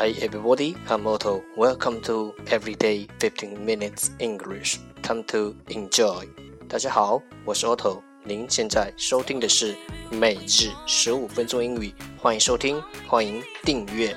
Hi everybody, I'm Otto. Welcome to Everyday 15 Minutes English. Time to enjoy. 大家好，我是 Otto。您现在收听的是每日十五分钟英语，欢迎收听，欢迎订阅。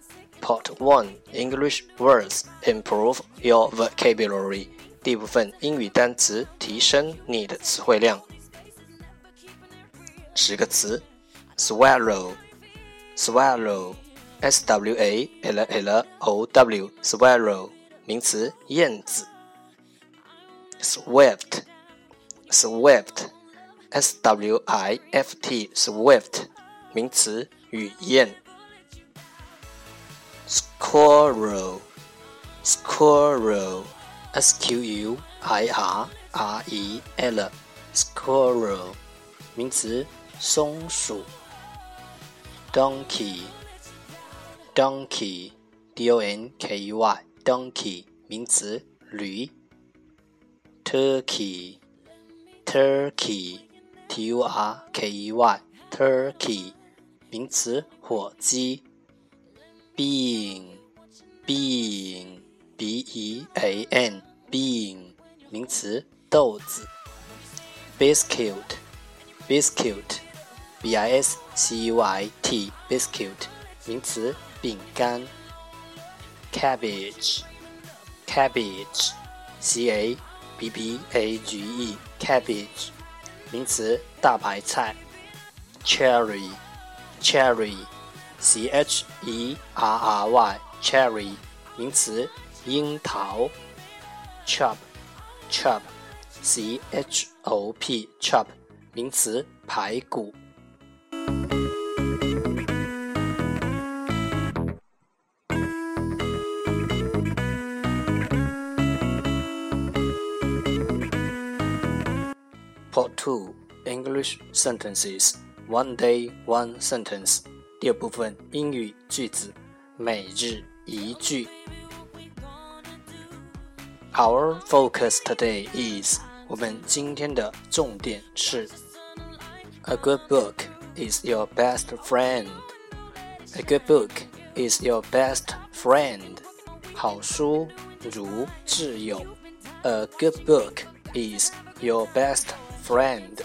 Part One English Words Improve Your Vocabulary 第一部分英语单词，提升你的词汇量。十个词：swallow，swallow，s w a l l o w，swallow，名词，燕子。swift，swift，s w i f t，swift，名词，雨燕。 Squirrel squirrel s q u i r r e l squirrel 名词松鼠 donkey donkey d o n k e y donkey 名词驴 turkey turkey t u r k e y turkey 名词火鸡 bean bean b e a n bean 名词豆子 biscuit biscuit b i s c u i t biscuit 名词饼干 cabbage cabbage c a b b a g e cabbage 名词大白菜 cherry cherry c h e r r y cherry 名词樱桃 chop chop c h o p chop 名词排骨 Part 2 English sentences One day, one sentence 第二部分英语句子，每日一句。Our focus today is 我们今天的重点是 A good book is your best friend. A good book is your best friend. 好书如挚友。A good book is your best friend.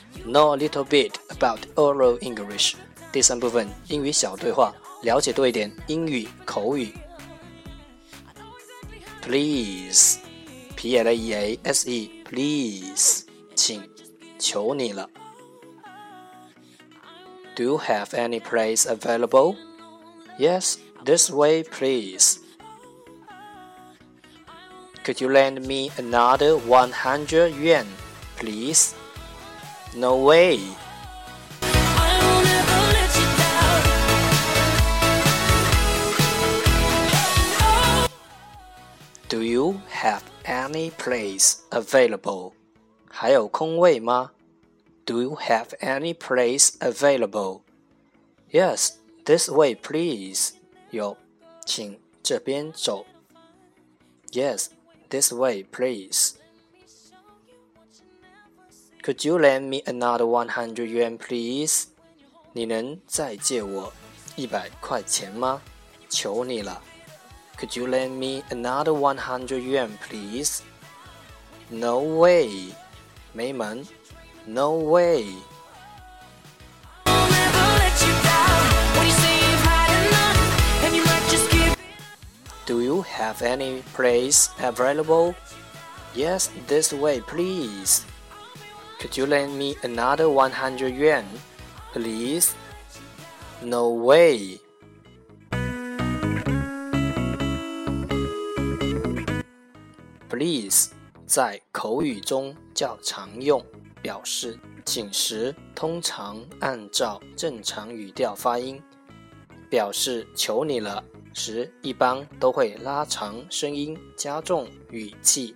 Know a little bit about oral English。第三部分英语小对话，了解多一点英语口语。Please，P L E A S E，Please，请，求你了。Do you have any place available? Yes, this way, please. Could you lend me another 100 yuan, please? No way. Do you have any place available? 还有空位吗？Do you have any place available? Yes, this way, please. 有，请这边走。Yes, this way, please. Could you lend me another one hundred yuan, please? 你能再借我一百块钱吗？求你了。Could you lend me another one hundred yuan, please? No way. 没门。No way. Do you have any place available? Yes, this way, please. Could you lend me another 100 yuan, please? No way. Please 在口语中较常用，表示请时通常按照正常语调发音，表示求你了。时一般都会拉长声音，加重语气。